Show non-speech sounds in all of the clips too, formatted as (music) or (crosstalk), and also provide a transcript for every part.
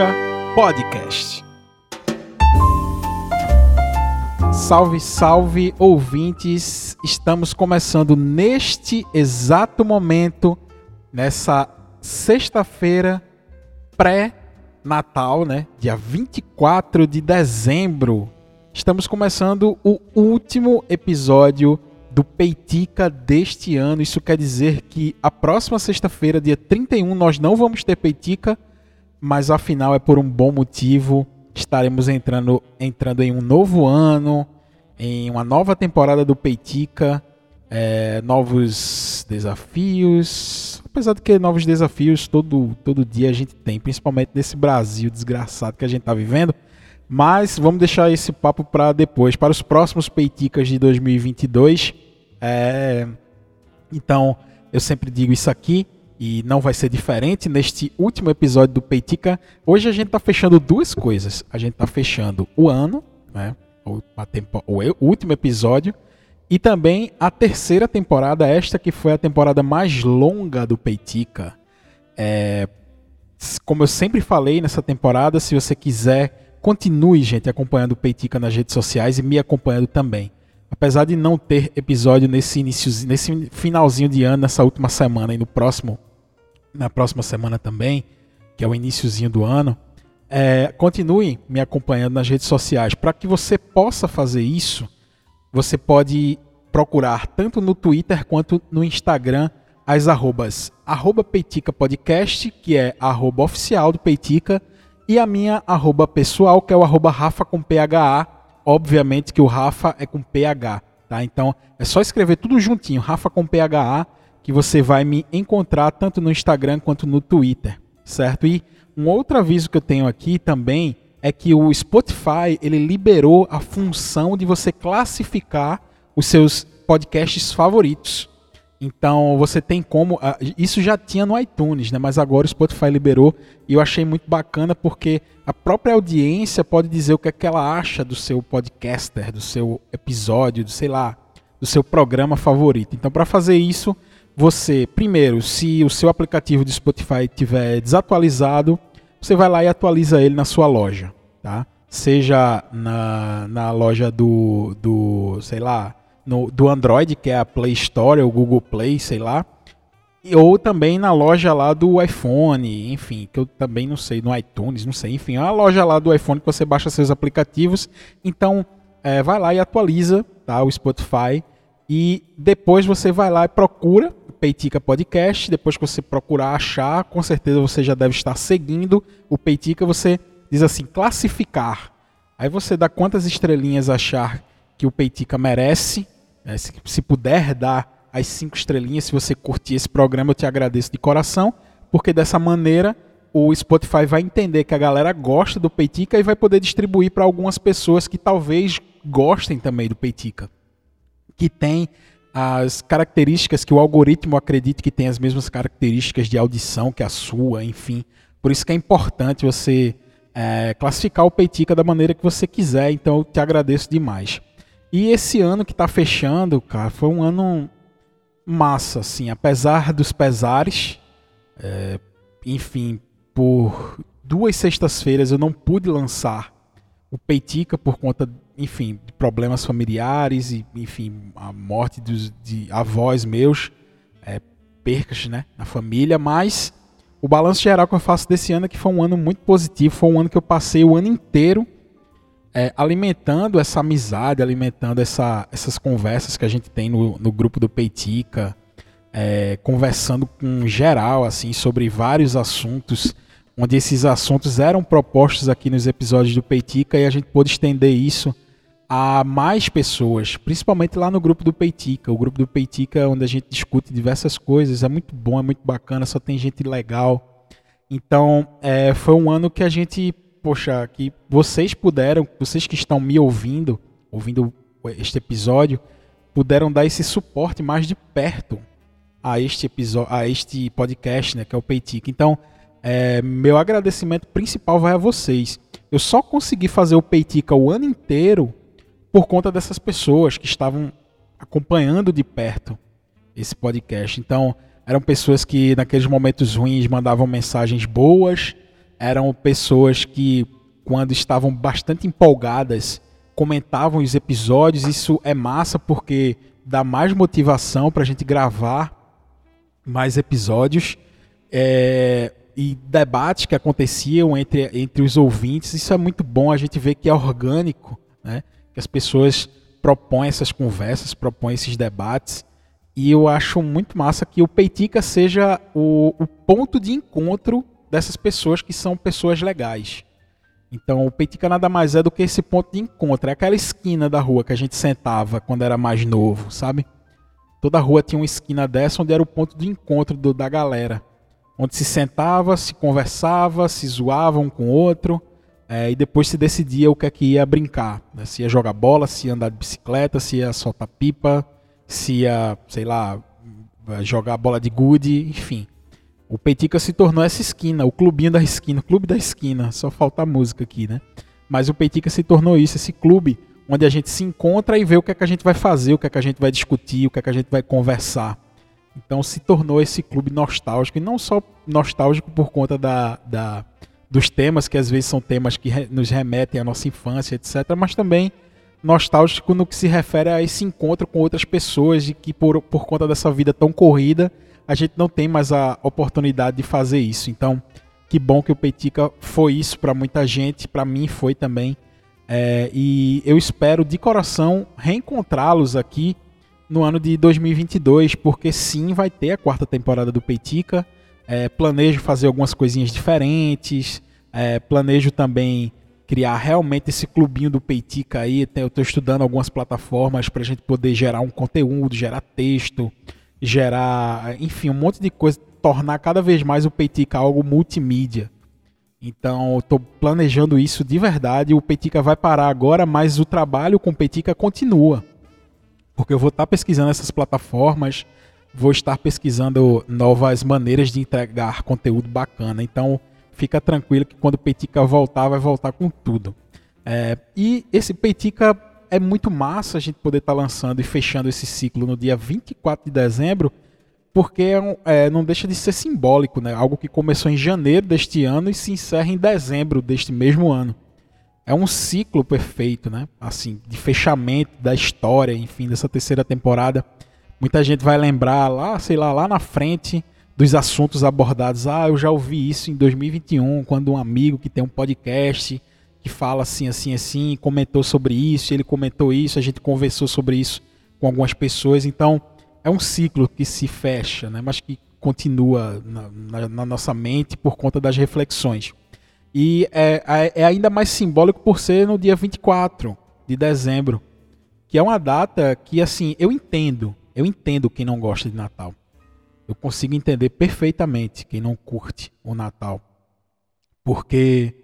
Peitica Podcast. Salve, salve, ouvintes! Estamos começando neste exato momento, nessa sexta-feira pré-natal, né? Dia 24 de dezembro. Estamos começando o último episódio do Peitica deste ano. Isso quer dizer que a próxima sexta-feira, dia 31, nós não vamos ter Peitica, mas afinal é por um bom motivo. Estaremos entrando, entrando em um novo ano, em uma nova temporada do Peitica, é, novos desafios. Apesar de que novos desafios todo, todo dia a gente tem, principalmente nesse Brasil desgraçado que a gente está vivendo. Mas vamos deixar esse papo para depois, para os próximos Peiticas de 2022. É... Então, eu sempre digo isso aqui e não vai ser diferente neste último episódio do Peitica. Hoje a gente está fechando duas coisas. A gente está fechando o ano, né? O, tempo... o último episódio. E também a terceira temporada, esta que foi a temporada mais longa do Peitica. É... Como eu sempre falei nessa temporada, se você quiser Continue, gente, acompanhando o Peitica nas redes sociais e me acompanhando também. Apesar de não ter episódio nesse início, nesse finalzinho de ano, nessa última semana e no próximo, na próxima semana também, que é o iníciozinho do ano, é, continue me acompanhando nas redes sociais. Para que você possa fazer isso, você pode procurar tanto no Twitter quanto no Instagram as arrobas arroba Peitica Podcast, que é arroba oficial do Peitica, e a minha arroba pessoal, que é o arroba Rafa com PHA. Obviamente que o Rafa é com PH, tá? Então é só escrever tudo juntinho, Rafa com PHA, que você vai me encontrar tanto no Instagram quanto no Twitter, certo? E um outro aviso que eu tenho aqui também é que o Spotify ele liberou a função de você classificar os seus podcasts favoritos. Então você tem como. Ah, isso já tinha no iTunes, né? Mas agora o Spotify liberou e eu achei muito bacana porque a própria audiência pode dizer o que, é que ela acha do seu podcaster, do seu episódio, do sei lá, do seu programa favorito. Então, para fazer isso, você, primeiro, se o seu aplicativo de Spotify estiver desatualizado, você vai lá e atualiza ele na sua loja, tá? Seja na, na loja do, do, sei lá, no, do Android, que é a Play Store, o Google Play, sei lá. Ou também na loja lá do iPhone, enfim, que eu também não sei, no iTunes, não sei, enfim, é a loja lá do iPhone que você baixa seus aplicativos. Então, é, vai lá e atualiza tá, o Spotify. E depois você vai lá e procura Peitica Podcast. Depois que você procurar achar, com certeza você já deve estar seguindo o Peitica. Você diz assim, classificar. Aí você dá quantas estrelinhas achar que o Peitica merece. Né? Se, se puder dar as cinco estrelinhas, se você curtir esse programa, eu te agradeço de coração, porque dessa maneira o Spotify vai entender que a galera gosta do Peitica e vai poder distribuir para algumas pessoas que talvez gostem também do Peitica, que tem as características que o algoritmo acredita que tem as mesmas características de audição que a sua, enfim. Por isso que é importante você é, classificar o Peitica da maneira que você quiser. Então eu te agradeço demais. E esse ano que está fechando, cara, foi um ano massa, assim, apesar dos pesares. É, enfim, por duas sextas-feiras eu não pude lançar o Peitica por conta, enfim, problemas familiares e, enfim, a morte dos, de avós meus, é, percas, né, na família, mas o balanço geral que eu faço desse ano é que foi um ano muito positivo, foi um ano que eu passei o ano inteiro é, alimentando essa amizade, alimentando essa, essas conversas que a gente tem no, no grupo do Peitica, é, conversando com geral assim sobre vários assuntos, onde esses assuntos eram propostos aqui nos episódios do Peitica e a gente pôde estender isso a mais pessoas, principalmente lá no grupo do Peitica. O grupo do Peitica, onde a gente discute diversas coisas, é muito bom, é muito bacana, só tem gente legal. Então, é, foi um ano que a gente poxa, que vocês puderam, vocês que estão me ouvindo, ouvindo este episódio, puderam dar esse suporte mais de perto a este episódio, a este podcast, né, que é o Peitica. Então, é, meu agradecimento principal vai a vocês. Eu só consegui fazer o Peitica o ano inteiro por conta dessas pessoas que estavam acompanhando de perto esse podcast. Então, eram pessoas que naqueles momentos ruins mandavam mensagens boas, eram pessoas que, quando estavam bastante empolgadas, comentavam os episódios. Isso é massa porque dá mais motivação para a gente gravar mais episódios. É, e debates que aconteciam entre, entre os ouvintes, isso é muito bom. A gente vê que é orgânico, né? Que as pessoas propõem essas conversas, propõem esses debates. E eu acho muito massa que o Peitica seja o, o ponto de encontro dessas pessoas que são pessoas legais. Então o Peitica nada mais é do que esse ponto de encontro. É aquela esquina da rua que a gente sentava quando era mais novo, sabe? Toda rua tinha uma esquina dessa onde era o ponto de encontro do, da galera. Onde se sentava, se conversava, se zoava um com o outro. É, e depois se decidia o que é que ia brincar. Né? Se ia jogar bola, se ia andar de bicicleta, se ia soltar pipa, se ia, sei lá, jogar bola de gude, enfim. O Peitica se tornou essa esquina, o clubinho da esquina, o clube da esquina. Só falta a música aqui, né? Mas o Peitica se tornou isso, esse clube onde a gente se encontra e vê o que é que a gente vai fazer, o que é que a gente vai discutir, o que é que a gente vai conversar. Então se tornou esse clube nostálgico, e não só nostálgico por conta da, da, dos temas, que às vezes são temas que re, nos remetem à nossa infância, etc., mas também nostálgico no que se refere a esse encontro com outras pessoas e que por, por conta dessa vida tão corrida a gente não tem mais a oportunidade de fazer isso. Então, que bom que o Peitica foi isso para muita gente, para mim foi também. É, e eu espero de coração reencontrá-los aqui no ano de 2022, porque sim, vai ter a quarta temporada do Peitica. É, planejo fazer algumas coisinhas diferentes. É, planejo também criar realmente esse clubinho do Peitica aí. Eu estou estudando algumas plataformas para a gente poder gerar um conteúdo, gerar texto, gerar, enfim, um monte de coisa, tornar cada vez mais o Peitica algo multimídia. Então, estou planejando isso de verdade. O Peitica vai parar agora, mas o trabalho com o Peitica continua. Porque eu vou estar tá pesquisando essas plataformas, vou estar pesquisando novas maneiras de entregar conteúdo bacana. Então, fica tranquilo que quando o Peitica voltar, vai voltar com tudo. É, e esse Peitica é muito massa a gente poder estar tá lançando e fechando esse ciclo no dia 24 de dezembro, porque é, é, não deixa de ser simbólico, né? Algo que começou em janeiro deste ano e se encerra em dezembro deste mesmo ano. É um ciclo perfeito, né? Assim, de fechamento da história, enfim, dessa terceira temporada. Muita gente vai lembrar lá, sei lá, lá na frente dos assuntos abordados. Ah, eu já ouvi isso em 2021, quando um amigo que tem um podcast que fala assim, assim, assim, comentou sobre isso, ele comentou isso, a gente conversou sobre isso com algumas pessoas. Então, é um ciclo que se fecha, né? mas que continua na, na, na nossa mente por conta das reflexões. E é, é, é, ainda mais simbólico por ser no dia 24 de dezembro, que é uma data que, assim, eu entendo, eu entendo quem não gosta de Natal. Eu consigo entender perfeitamente quem não curte o Natal. Porque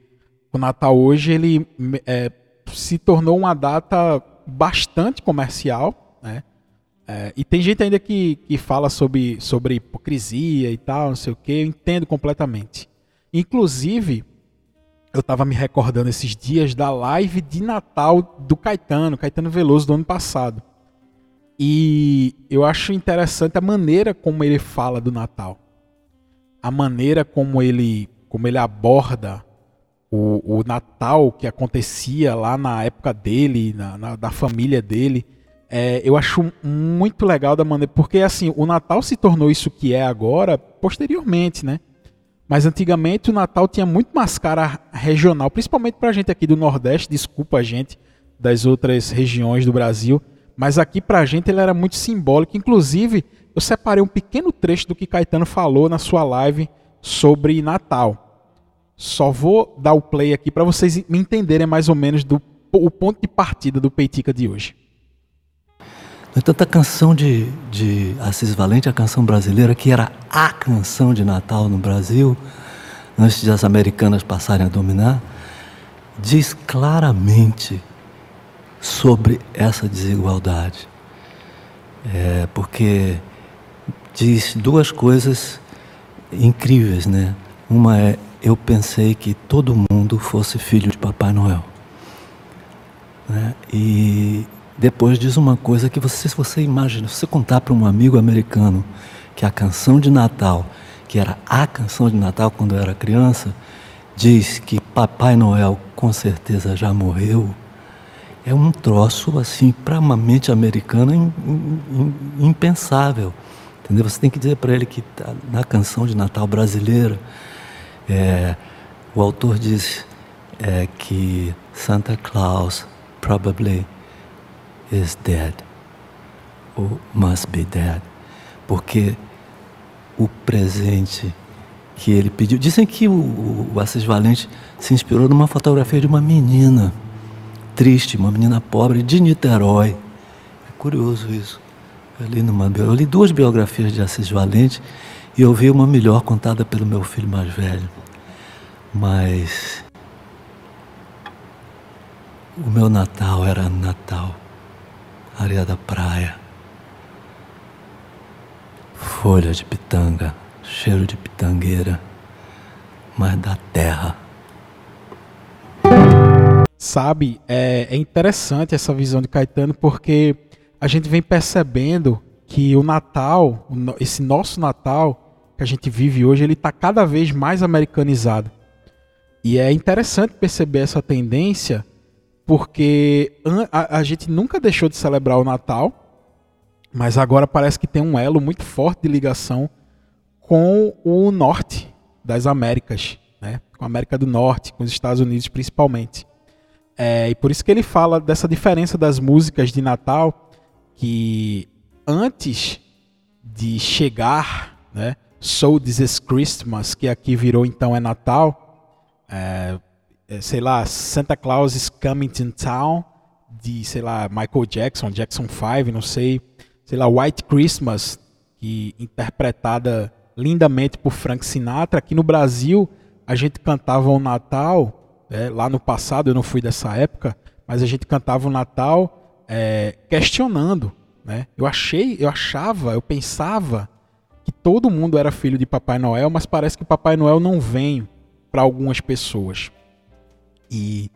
o Natal hoje ele é, se tornou uma data bastante comercial, né? É, e tem gente ainda que, que fala sobre, sobre hipocrisia e tal, não sei o que, eu entendo completamente. Inclusive, eu estava me recordando esses dias da live de Natal do Caetano, Caetano Veloso, do ano passado. E eu acho interessante a maneira como ele fala do Natal. A maneira como ele, como ele aborda o, o Natal que acontecia lá na época dele, na, na da família dele. É, eu acho muito legal da maneira. Porque assim, o Natal se tornou isso que é agora posteriormente, né? Mas antigamente o Natal tinha muito mais cara regional, principalmente pra gente aqui do Nordeste, desculpa a gente das outras regiões do Brasil, mas aqui pra gente ele era muito simbólico. Inclusive, eu separei um pequeno trecho do que Caetano falou na sua live sobre Natal. Só vou dar o play aqui para vocês me entenderem mais ou menos do o ponto de partida do Peitica de hoje. No entanto, a canção de, de Assis Valente, a canção brasileira, que era a canção de Natal no Brasil, antes de as americanas passarem a dominar, diz claramente sobre essa desigualdade. É, porque diz duas coisas incríveis, né? Uma é eu pensei que todo mundo fosse filho de Papai Noel. Né? E depois diz uma coisa que você, se você imagina, se você contar para um amigo americano que a canção de Natal, que era a canção de Natal quando eu era criança, diz que Papai Noel com certeza já morreu, é um troço assim para uma mente americana impensável. Entendeu? Você tem que dizer para ele que tá na canção de Natal brasileira, é, o autor diz é, que Santa Claus probably is dead, ou must be dead, porque o presente que ele pediu. Dizem que o, o Assis Valente se inspirou numa fotografia de uma menina triste, uma menina pobre de Niterói. É curioso isso. Eu li, numa, eu li duas biografias de Assis Valente e eu vi uma melhor contada pelo meu filho mais velho. Mas o meu Natal era Natal, areia da praia, folha de pitanga, cheiro de pitangueira, mas da terra. Sabe, é, é interessante essa visão de Caetano porque a gente vem percebendo que o Natal, esse nosso Natal que a gente vive hoje, ele está cada vez mais americanizado. E é interessante perceber essa tendência porque a, a, gente nunca deixou de celebrar o Natal, mas agora parece que tem um elo muito forte de ligação com o norte das Américas, né? com a América do Norte, com os Estados Unidos principalmente. É, e por isso que ele fala dessa diferença das músicas de Natal, que antes de chegar, né, So This Is Christmas, que aqui virou então é Natal, é, é, sei lá, Santa Claus is Coming to Town, de, sei lá, Michael Jackson, Jackson 5, não sei, sei lá, White Christmas, que interpretada lindamente por Frank Sinatra. Aqui no Brasil, a gente cantava o Natal, é, lá no passado, eu não fui dessa época, mas a gente cantava o Natal é, questionando, né? Eu achei, eu achava, eu pensava que todo mundo era filho de Papai Noel, mas parece que Papai Noel não vem para algumas pessoas. E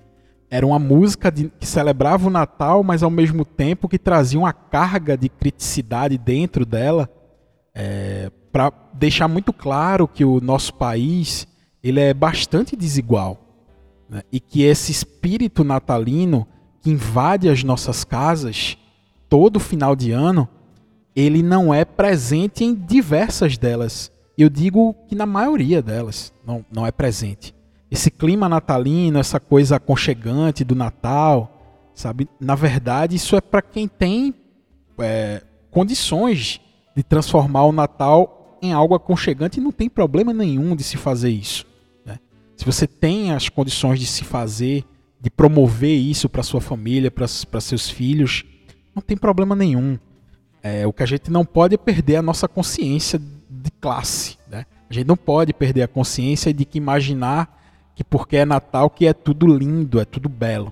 era uma música de, que celebrava o Natal, mas ao mesmo tempo que trazia uma carga de criticidade dentro dela, é, para deixar muito claro que o nosso país ele é bastante desigual né? e que esse espírito natalino que invade as nossas casas todo final de ano, ele não é presente em diversas delas. Eu digo que na maioria delas não, não é presente esse clima natalino, essa coisa aconchegante do Natal, sabe? Na verdade, isso é para quem tem é, condições de transformar o Natal em algo aconchegante e não tem problema nenhum de se fazer isso. Se você tem as condições de se fazer, de promover isso para sua família, para seus filhos, não tem problema nenhum. É, o que a gente não pode é perder a nossa consciência de classe. Né? A gente não pode perder a consciência de que imaginar que porque é Natal que é tudo lindo, é tudo belo.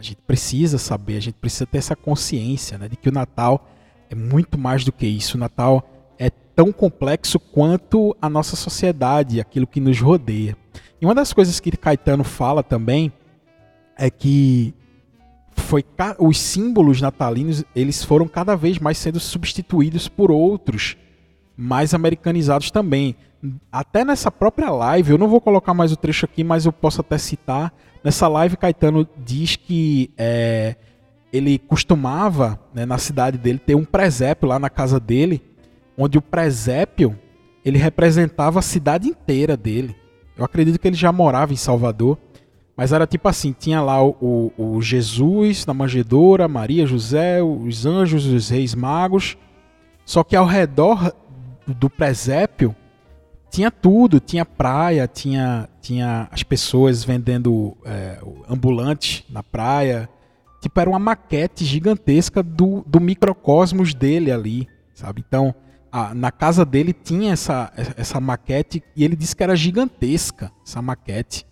A gente precisa saber, a gente precisa ter essa consciência né, de que o Natal é muito mais do que isso. O Natal tão complexo quanto a nossa sociedade, aquilo que nos rodeia. E uma das coisas que Caetano fala também é que foi os símbolos natalinos eles foram cada vez mais sendo substituídos por outros mais americanizados também até nessa própria live, eu não vou colocar mais o trecho aqui, mas eu posso até citar. Nessa live, Caetano diz que é, ele costumava, né, na cidade dele, ter um presépio lá na casa dele, onde o presépio ele representava a cidade inteira dele. Eu acredito que ele já morava em Salvador, mas era tipo assim: tinha lá o, o, o Jesus na manjedoura, Maria, José, os anjos, os reis magos. Só que ao redor do presépio tinha tudo, tinha praia, tinha, tinha as pessoas vendendo é, na praia. Tipo, era uma maquete gigantesca do, do microcosmos dele ali, sabe? Então, a, na casa dele tinha essa, essa maquete e ele disse que era gigantesca, essa maquete.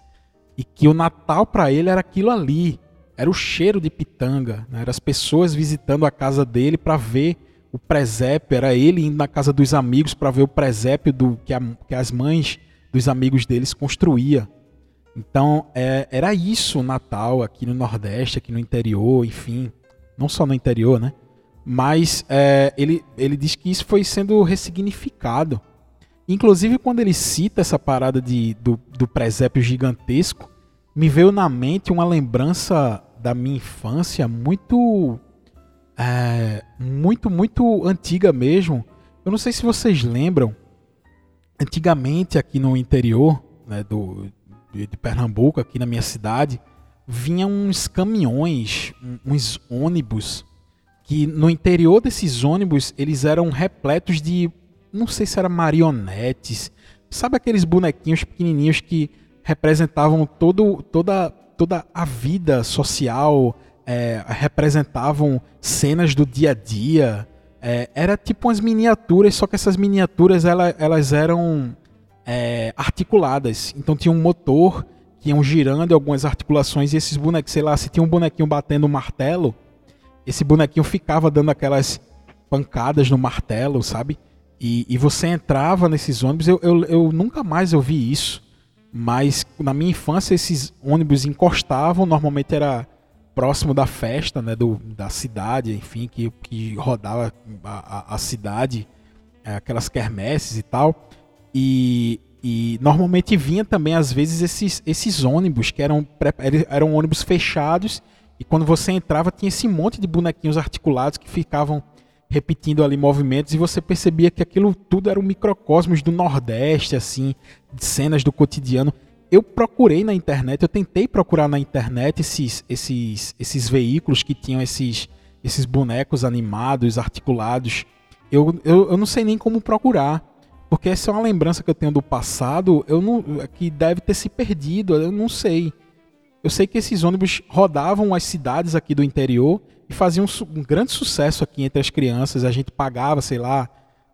E que o Natal para ele era aquilo ali. Era o cheiro de pitanga, né? Era as pessoas visitando a casa dele para ver o presépio, era ele indo na casa dos amigos para ver o presépio do que, a, que, as mães dos amigos deles construía. Então é, era isso o Natal aqui no Nordeste, aqui no interior, enfim, não só no interior, né? Mas é, ele, ele diz que isso foi sendo ressignificado Inclusive, quando ele cita essa parada de, do, do presépio gigantesco, me veio na mente uma lembrança da minha infância muito. É, muito, muito antiga mesmo. Eu não sei se vocês lembram. Antigamente, aqui no interior né, do, de Pernambuco, aqui na minha cidade, vinham uns caminhões, uns ônibus, que no interior desses ônibus eles eram repletos de não sei se era marionetes, sabe aqueles bonequinhos pequenininhos que representavam todo, toda, toda a vida social, é, representavam cenas do dia a dia. É, era tipo umas miniaturas, só que essas miniaturas ela, elas eram é, articuladas. Então tinha um motor que iam girando algumas articulações e esses bonecos, sei lá, se tinha um bonequinho batendo um martelo, esse bonequinho ficava dando aquelas pancadas no martelo, sabe? E, e você entrava nesses ônibus, eu, eu, eu nunca mais ouvi isso, mas na minha infância esses ônibus encostavam, normalmente era próximo da festa, né, do, da cidade, enfim, que, que rodava a, a, a cidade, é, aquelas quermesses e tal. E, e normalmente vinha também, às vezes, esses, esses ônibus, que eram, eram ônibus fechados, e quando você entrava tinha esse monte de bonequinhos articulados que ficavam repetindo ali movimentos e você percebia que aquilo tudo era um microcosmos do Nordeste, assim, de cenas do cotidiano. Eu procurei na internet, eu tentei procurar na internet esses, esses, esses veículos que tinham esses, esses bonecos animados, articulados. Eu, eu, eu não sei nem como procurar, porque essa é uma lembrança que eu tenho do passado, eu não, que deve ter se perdido, eu não sei. Eu sei que esses ônibus rodavam as cidades aqui do interior e fazia um, um, grande sucesso aqui entre as crianças. A gente pagava, sei lá,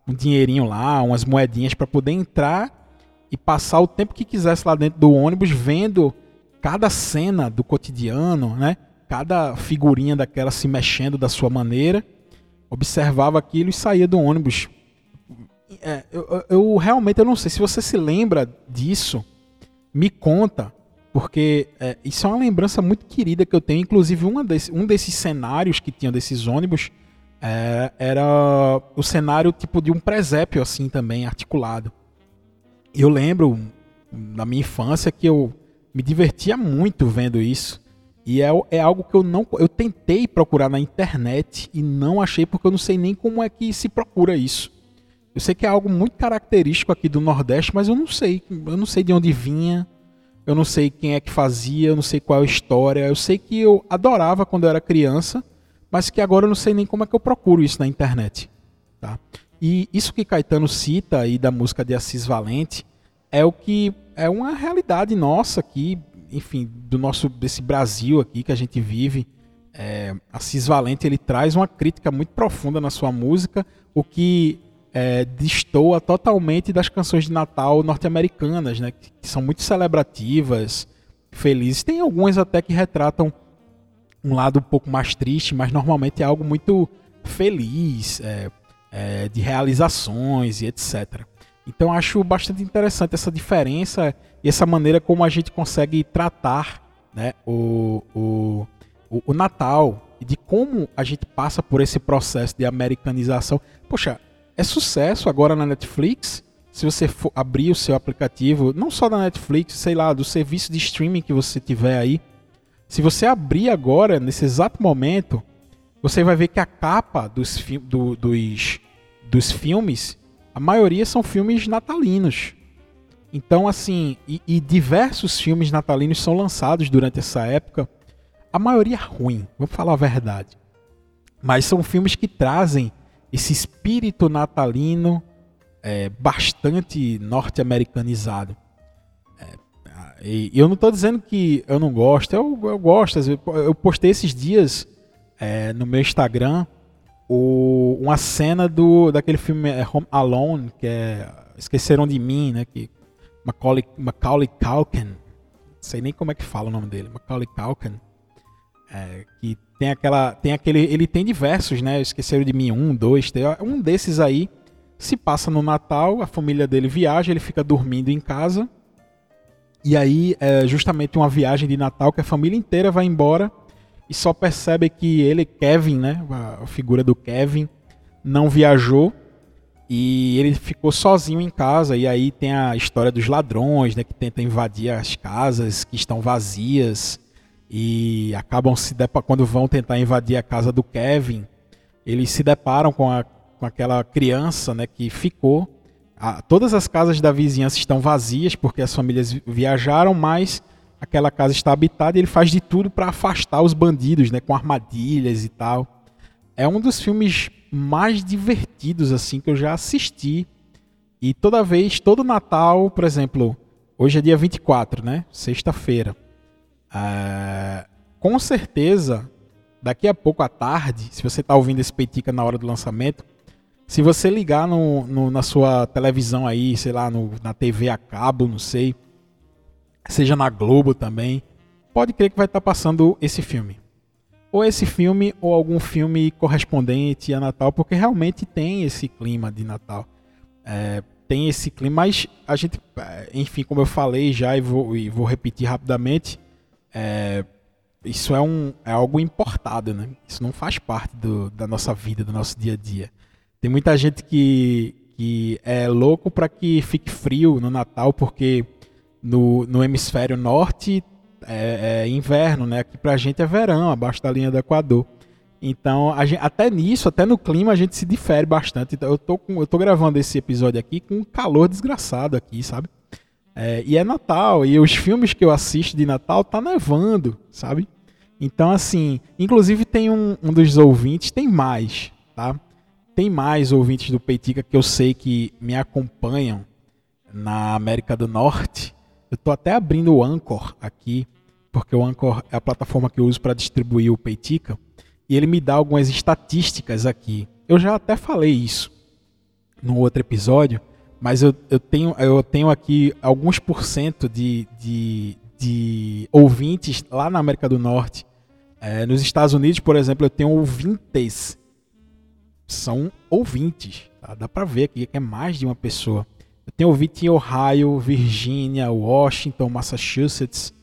um dinheirinho lá, umas moedinhas para poder entrar e passar o tempo que quisesse lá dentro do ônibus vendo cada cena do cotidiano, né? Cada figurinha daquela se mexendo da sua maneira, observava aquilo e saía do ônibus. É, eu, eu realmente eu não sei se você se lembra disso. Me conta porque é, isso é uma lembrança muito querida que eu tenho. Inclusive, uma desse, um desses cenários que tinham desses ônibus é, era o cenário tipo de um presépio, assim, também, articulado. E eu lembro, na minha infância, que eu me divertia muito vendo isso. E é, é algo que eu não. Eu tentei procurar na internet e não achei, porque eu não sei nem como é que se procura isso. Eu sei que é algo muito característico aqui do Nordeste, mas eu não sei. Eu não sei de onde vinha eu não sei quem é que fazia, eu não sei qual é a história. Eu sei que eu adorava quando eu era criança, mas que agora eu não sei nem como é que eu procuro isso na internet. Tá? E isso que Caetano cita aí da música de Assis Valente é o que é uma realidade nossa aqui, enfim, do nosso desse Brasil aqui que a gente vive. É, Assis Valente ele traz uma crítica muito profunda na sua música, o que é, destoa totalmente das canções de Natal norte-americanas, né, que são muito celebrativas, felizes. Tem algumas até que retratam um lado um pouco mais triste, mas normalmente é algo muito feliz, é, é, de realizações e etc. Então acho bastante interessante essa diferença e essa maneira como a gente consegue tratar né, o, o, o, Natal e de como a gente passa por esse processo de americanização. Poxa, é sucesso agora na Netflix. Se você for abrir o seu aplicativo, não só da Netflix, sei lá, do serviço de streaming que você tiver aí, se você abrir agora, nesse exato momento, você vai ver que a capa dos, fi do, dos, dos filmes, a maioria são filmes natalinos. Então, assim, e, e, diversos filmes natalinos são lançados durante essa época. A maioria ruim, vamos falar a verdade. Mas são filmes que trazem esse espírito natalino é, bastante norte-americanizado. É, e eu não estou dizendo que eu não gosto, eu, eu gosto. Eu postei esses dias é, no meu Instagram o, uma cena do daquele filme é, Home Alone, que é Esqueceram de Mim, né? Que Macaulay, Macaulay Culkin, não sei nem como é que fala o nome dele, Macaulay Culkin, é, que tem aquela. Tem aquele. Ele tem diversos, né? Esqueceram de mim, um, dois, tem, um desses aí se passa no Natal, a família dele viaja, ele fica dormindo em casa. E aí é justamente uma viagem de Natal que a família inteira vai embora e só percebe que ele, Kevin, né, a figura do Kevin, não viajou e ele ficou sozinho em casa. E aí tem a história dos ladrões, né? Que tentam invadir as casas que estão vazias. E acabam se. Quando vão tentar invadir a casa do Kevin, eles se deparam com, a, com aquela criança né, que ficou. A, todas as casas da vizinhança estão vazias porque as famílias viajaram, mas aquela casa está habitada e ele faz de tudo para afastar os bandidos, né, com armadilhas e tal. É um dos filmes mais divertidos assim que eu já assisti. E toda vez, todo Natal, por exemplo, hoje é dia 24, né? Sexta-feira. É, com certeza, daqui a pouco à tarde, se você está ouvindo esse Peitica na hora do lançamento, se você ligar no, no, na sua televisão aí, sei lá, no, na TV a cabo, não sei, seja na Globo também, pode crer que vai estar tá passando esse filme ou esse filme ou algum filme correspondente a Natal, porque realmente tem esse clima de Natal. É, tem esse clima, mas a gente, é, enfim, como eu falei já e vou, e vou repetir rapidamente, é, isso é, um, é algo importado, né? Isso não faz parte do, da nossa vida, do nosso dia a dia. Tem muita gente que, que é louco para que fique frio no Natal, porque no, no hemisfério norte é, é inverno, né? Aqui pra gente é verão, abaixo da linha do Equador. Então, gente, até nisso, até no clima, a gente se difere bastante. Então, eu tô, com, eu tô gravando esse episódio aqui com um calor desgraçado aqui, sabe? É, e é Natal, e os filmes que eu assisto de Natal tá nevando, sabe? Então, assim, inclusive tem um, um dos ouvintes, tem mais, tá? Tem mais ouvintes do Peitica que eu sei que me acompanham na América do Norte. Eu tô até abrindo o Anchor aqui porque o Anchor é a plataforma que eu uso para distribuir o Peitica, e ele me dá algumas estatísticas aqui. Eu já até falei isso no outro episódio, mas eu, eu, tenho, eu tenho aqui alguns por cento de, de, de ouvintes lá na América do Norte. É, nos Estados Unidos, por exemplo, eu tenho ouvintes. São ouvintes. Tá? Dá para ver aqui que é mais de uma pessoa. Eu tenho ouvinte em Ohio, Virgínia, Washington, Massachusetts,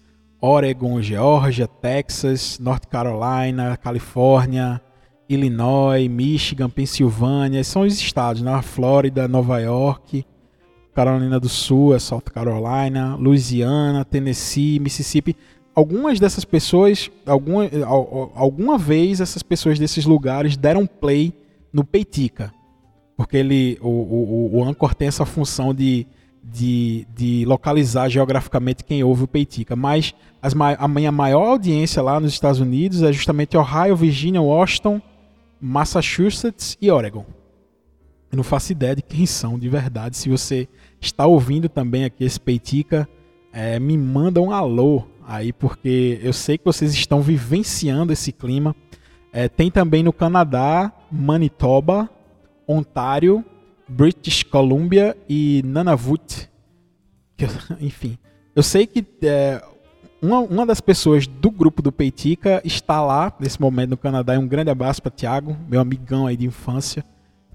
Oregon, Geórgia, Texas, North Carolina, Califórnia, Illinois, Michigan, Pensilvânia, são os estados, né? Flórida, Nova York, Carolina do Sul, é South Carolina, Louisiana, Tennessee, Mississippi. Algumas dessas pessoas, alguma, alguma vez essas pessoas desses lugares deram play no Peitica, porque ele, o, o, o Anchor tem essa função de de, de localizar geograficamente quem ouve o Peitica, mas as, a minha maior audiência lá nos Estados Unidos é justamente Ohio, Virgínia, Washington, Massachusetts e Oregon. Eu não faço ideia de quem são de verdade. Se você está ouvindo também aqui esse Peitica, é, me manda um alô aí, porque eu sei que vocês estão vivenciando esse clima. É, tem também no Canadá, Manitoba, Ontário, British Columbia e Nunavut. Que, (laughs) enfim, eu sei que é, uma, uma das pessoas do grupo do Peitica está lá nesse momento no Canadá. Um grande abraço para Tiago, meu amigão aí de infância.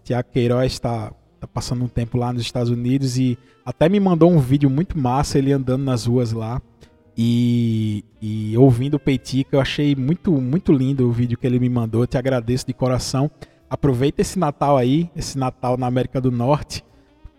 Tiago Queiroz está tá passando um tempo lá nos Estados Unidos e até me mandou um vídeo muito massa ele andando nas ruas lá e, e ouvindo o Peitica. Eu achei muito, muito lindo o vídeo que ele me mandou. Eu te agradeço de coração aproveita esse Natal aí, esse Natal na América do Norte,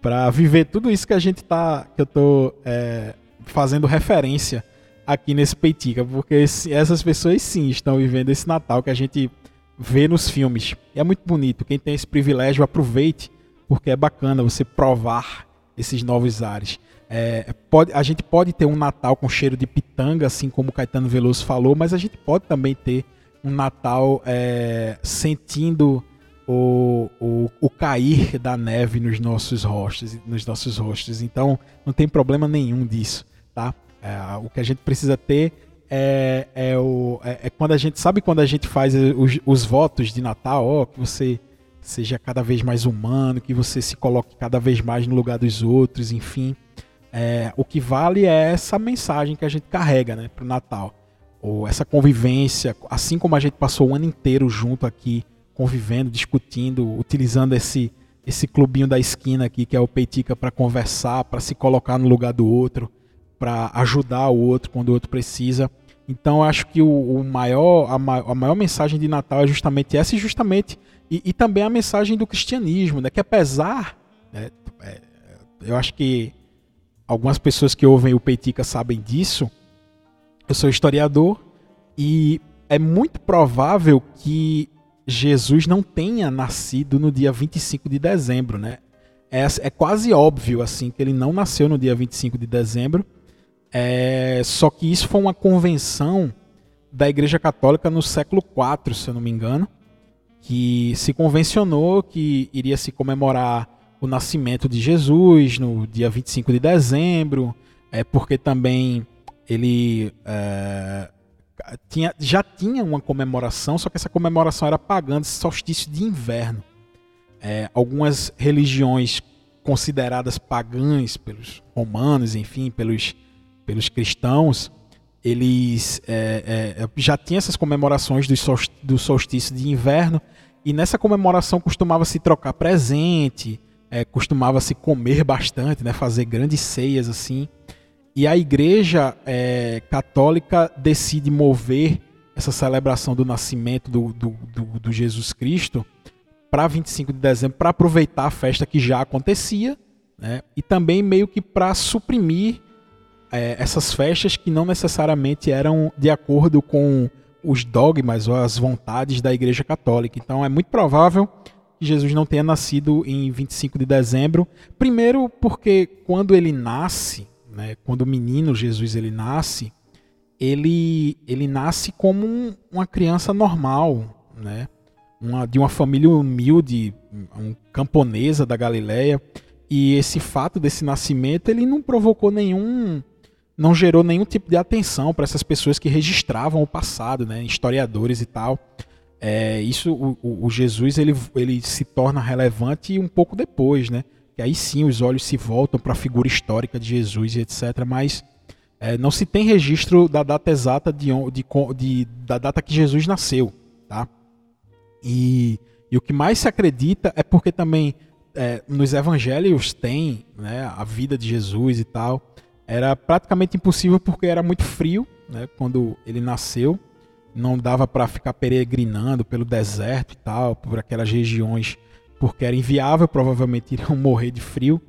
para viver tudo isso que a gente tá, que eu tô é, fazendo referência aqui nesse Peitica, porque esse, essas pessoas sim estão vivendo esse Natal que a gente vê nos filmes. E é muito bonito. Quem tem esse privilégio, aproveite, porque é bacana você provar esses novos ares. É, pode, a gente pode ter um Natal com cheiro de pitanga, assim como o Caetano Veloso falou, mas a gente pode também ter um Natal é, sentindo o, o, o cair da neve nos nossos rostos, nos nossos rostos. Então não tem problema nenhum disso, tá? É, o que a gente precisa ter é, é, o, é, é, quando a gente sabe quando a gente faz os, os votos de Natal, ó, que você seja cada vez mais humano, que você se coloque cada vez mais no lugar dos outros, enfim. É, o que vale é essa mensagem que a gente carrega né, para o Natal. Ou essa convivência, assim como a gente passou o ano inteiro junto aqui convivendo, discutindo, utilizando esse esse clubinho da esquina aqui que é o Peitica para conversar, para se colocar no lugar do outro, para ajudar o outro quando o outro precisa. Então acho que o, o maior, a, ma a, maior mensagem de Natal é justamente essa e justamente E, e também a mensagem do cristianismo, né? Que apesar, né, é, eu acho que algumas pessoas que ouvem o Peitica sabem disso. Eu sou historiador e é muito provável que Jesus não tenha nascido no dia 25 de dezembro, né? É, é quase óbvio assim que ele não nasceu no dia 25 de dezembro. É, só que isso foi uma convenção da Igreja Católica no século IV, se eu não me engano, que se convencionou que iria se comemorar o nascimento de Jesus no dia 25 de dezembro, é porque também ele é, tinha, já tinha uma comemoração, só que essa comemoração era pagã de solstício de inverno. É, algumas religiões consideradas pagãs pelos romanos, enfim, pelos, pelos cristãos, eles é, é, já tinham essas comemorações do solstício de inverno e nessa comemoração costumava se trocar presente, é, costumava se comer bastante, né, fazer grandes ceias assim. E a Igreja é, Católica decide mover essa celebração do nascimento do, do, do, do Jesus Cristo para 25 de dezembro, para aproveitar a festa que já acontecia, né? e também meio que para suprimir é, essas festas que não necessariamente eram de acordo com os dogmas ou as vontades da Igreja Católica. Então é muito provável que Jesus não tenha nascido em 25 de dezembro. Primeiro, porque quando ele nasce, né, quando o menino Jesus ele nasce, ele, ele nasce como um, uma criança normal, né? Uma, de uma família humilde, um, camponesa da Galileia. E esse fato desse nascimento ele não provocou nenhum não gerou nenhum tipo de atenção para essas pessoas que registravam o passado, né, historiadores e tal. É, isso, o, o, Jesus ele, ele se torna relevante um pouco depois, né? Que aí sim os olhos se voltam para a figura histórica de Jesus e etc. Mas é, não se tem registro da data exata de, de, de, da data que Jesus nasceu, tá? E, e o que mais se acredita é porque também é, nos evangelhos tem né, a vida de Jesus e tal era praticamente impossível porque era muito frio, né, quando ele nasceu. Não dava para ficar peregrinando pelo deserto e tal, por aquelas regiões, porque era inviável, provavelmente iriam (laughs) morrer de frio.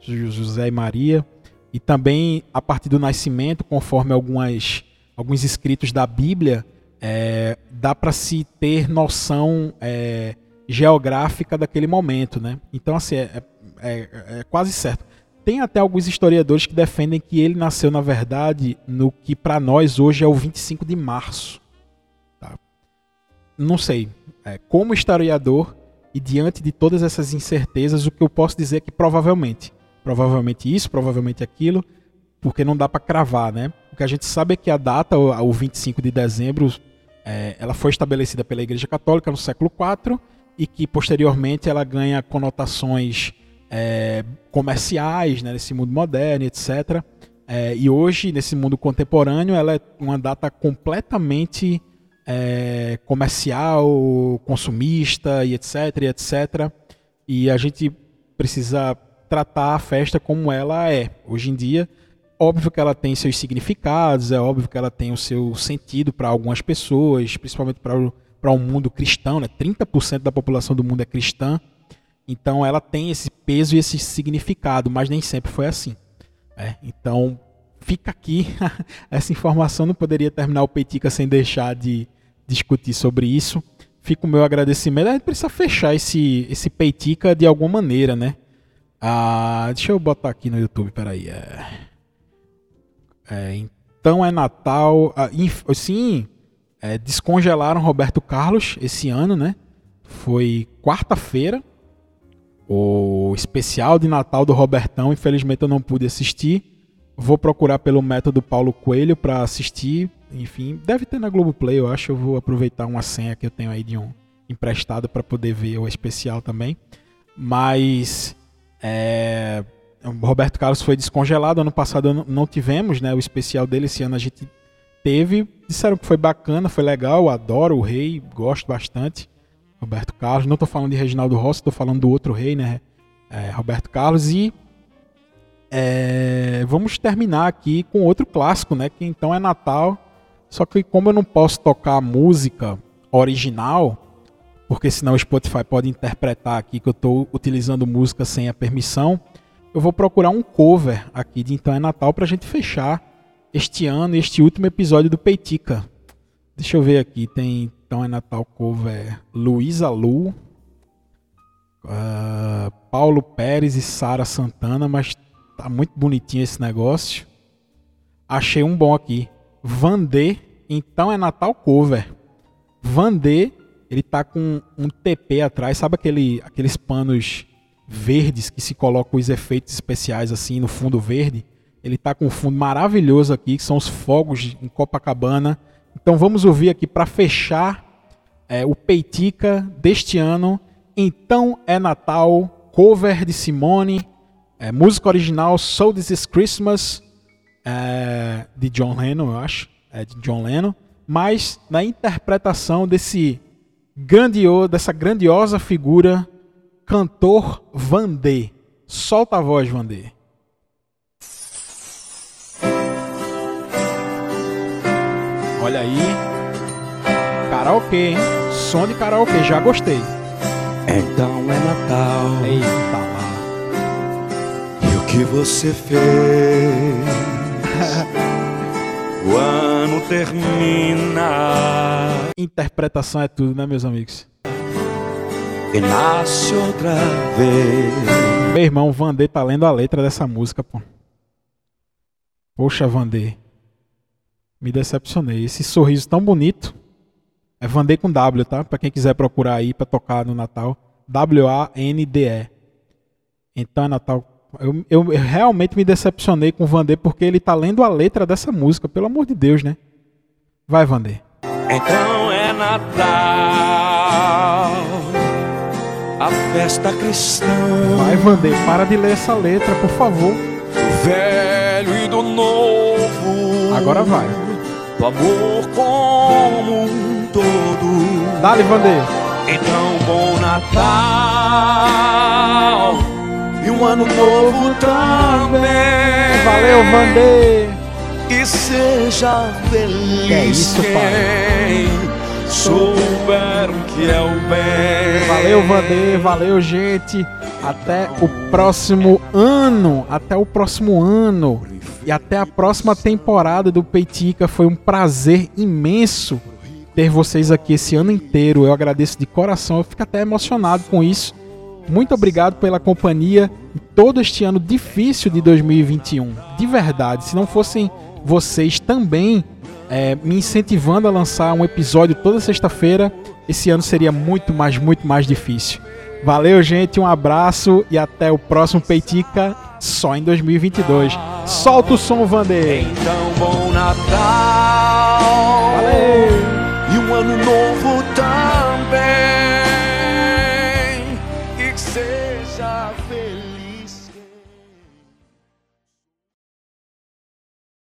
José e Maria. E também a partir do nascimento, conforme algumas, alguns escritos da Bíblia, é, dá para se ter noção é, geográfica daquele momento, né? Então assim é, é, é quase certo. Tem até alguns historiadores que defendem que ele nasceu, na verdade, no que para nós hoje é o 25 de março. Tá? Não sei. É, como historiador e diante de todas essas incertezas, o que eu posso dizer é que provavelmente. Provavelmente isso, provavelmente aquilo, porque não dá para cravar, né? O que a gente sabe é que a data, o 25 de dezembro, é, ela foi estabelecida pela Igreja Católica no século IV e que posteriormente ela ganha conotações é, comerciais, né, nesse mundo moderno, etc. É, e hoje, nesse mundo contemporâneo, ela é uma data completamente é, comercial, consumista e etc, e etc. E a gente precisa tratar a festa como ela é. Hoje em dia, óbvio que ela tem seus significados, é óbvio que ela tem o seu sentido para algumas pessoas, principalmente para o, o mundo cristão, né? 30% da população do mundo é cristã. Então ela tem esse peso e esse significado, mas nem sempre foi assim. Né? Então fica aqui (laughs) essa informação. Não poderia terminar o Peitica sem deixar de discutir sobre isso. Fica o meu agradecimento. A gente precisa fechar esse, esse Peitica de alguma maneira, né? Ah, deixa eu botar aqui no YouTube, peraí. É, é, então é Natal. Ah, inf... Sim, é, descongelaram Roberto Carlos esse ano, né? Foi quarta-feira o especial de Natal do Robertão, infelizmente eu não pude assistir. Vou procurar pelo método Paulo Coelho para assistir. Enfim, deve ter na Globoplay, eu acho. Eu vou aproveitar uma senha que eu tenho aí de um emprestado para poder ver o especial também. Mas é, o Roberto Carlos foi descongelado. Ano passado não tivemos né, o especial dele. Esse ano a gente teve. Disseram que foi bacana, foi legal. Adoro o rei, gosto bastante. Roberto Carlos. Não estou falando de Reginaldo Rossi, estou falando do outro rei, né? É, Roberto Carlos. E é, vamos terminar aqui com outro clássico, né? Que então é Natal. Só que como eu não posso tocar música original, porque senão o Spotify pode interpretar aqui que eu estou utilizando música sem a permissão. Eu vou procurar um cover aqui de Então é Natal para a gente fechar este ano, este último episódio do Peitica. Deixa eu ver aqui, tem Então é Natal cover Luísa Lu, uh, Paulo Pérez e Sara Santana, mas tá muito bonitinho esse negócio. Achei um bom aqui. Vandê, Então é Natal cover. Vandê ele tá com um TP atrás, sabe aquele, aqueles panos verdes que se colocam os efeitos especiais assim no fundo verde? Ele tá com um fundo maravilhoso aqui, que são os fogos em Copacabana. Então vamos ouvir aqui para fechar é, o Peitica deste ano. Então é Natal, cover de Simone, é, música original So This Is Christmas, é, de John Lennon, eu acho, é de John Lennon, mas na interpretação desse grandio, dessa grandiosa figura, cantor Vandê. Solta a voz, Vandê. Olha aí. Karaokê, hein? Som de karaokê, já gostei. Então é Natal. Eita lá. E o que você fez? (laughs) o ano termina. Interpretação é tudo, né, meus amigos? E nasce outra vez. Meu irmão, Vandê tá lendo a letra dessa música, pô. Poxa, Vandê. Me decepcionei. Esse sorriso tão bonito. É Vandê com W, tá? Pra quem quiser procurar aí pra tocar no Natal. W-A-N-D-E. Então é Natal eu, eu, realmente me decepcionei com o Vander porque ele tá lendo a letra dessa música, pelo amor de Deus, né? Vai, Vander. Então é Natal, a festa cristã. Vai, Vander, para de ler essa letra, por favor. Velho e do novo. Agora vai. Do amor como um todo. Dale, Vander. Então, bom Natal e um ano novo também. Valeu, Vandê. E seja feliz Que é isso, quem souber o que é o bem. Valeu, Vandê. Valeu, gente. Até o próximo ano. Até o próximo ano. E até a próxima temporada do Peitica. Foi um prazer imenso ter vocês aqui esse ano inteiro. Eu agradeço de coração. Eu fico até emocionado com isso. Muito obrigado pela companhia em todo este ano difícil de 2021. De verdade, se não fossem vocês também é, me incentivando a lançar um episódio toda sexta-feira, esse ano seria muito mais, muito mais difícil. Valeu, gente, um abraço e até o próximo Peitica, só em 2022. Solta o som, Vander! Então, bom Natal! Valeu! E um ano novo também!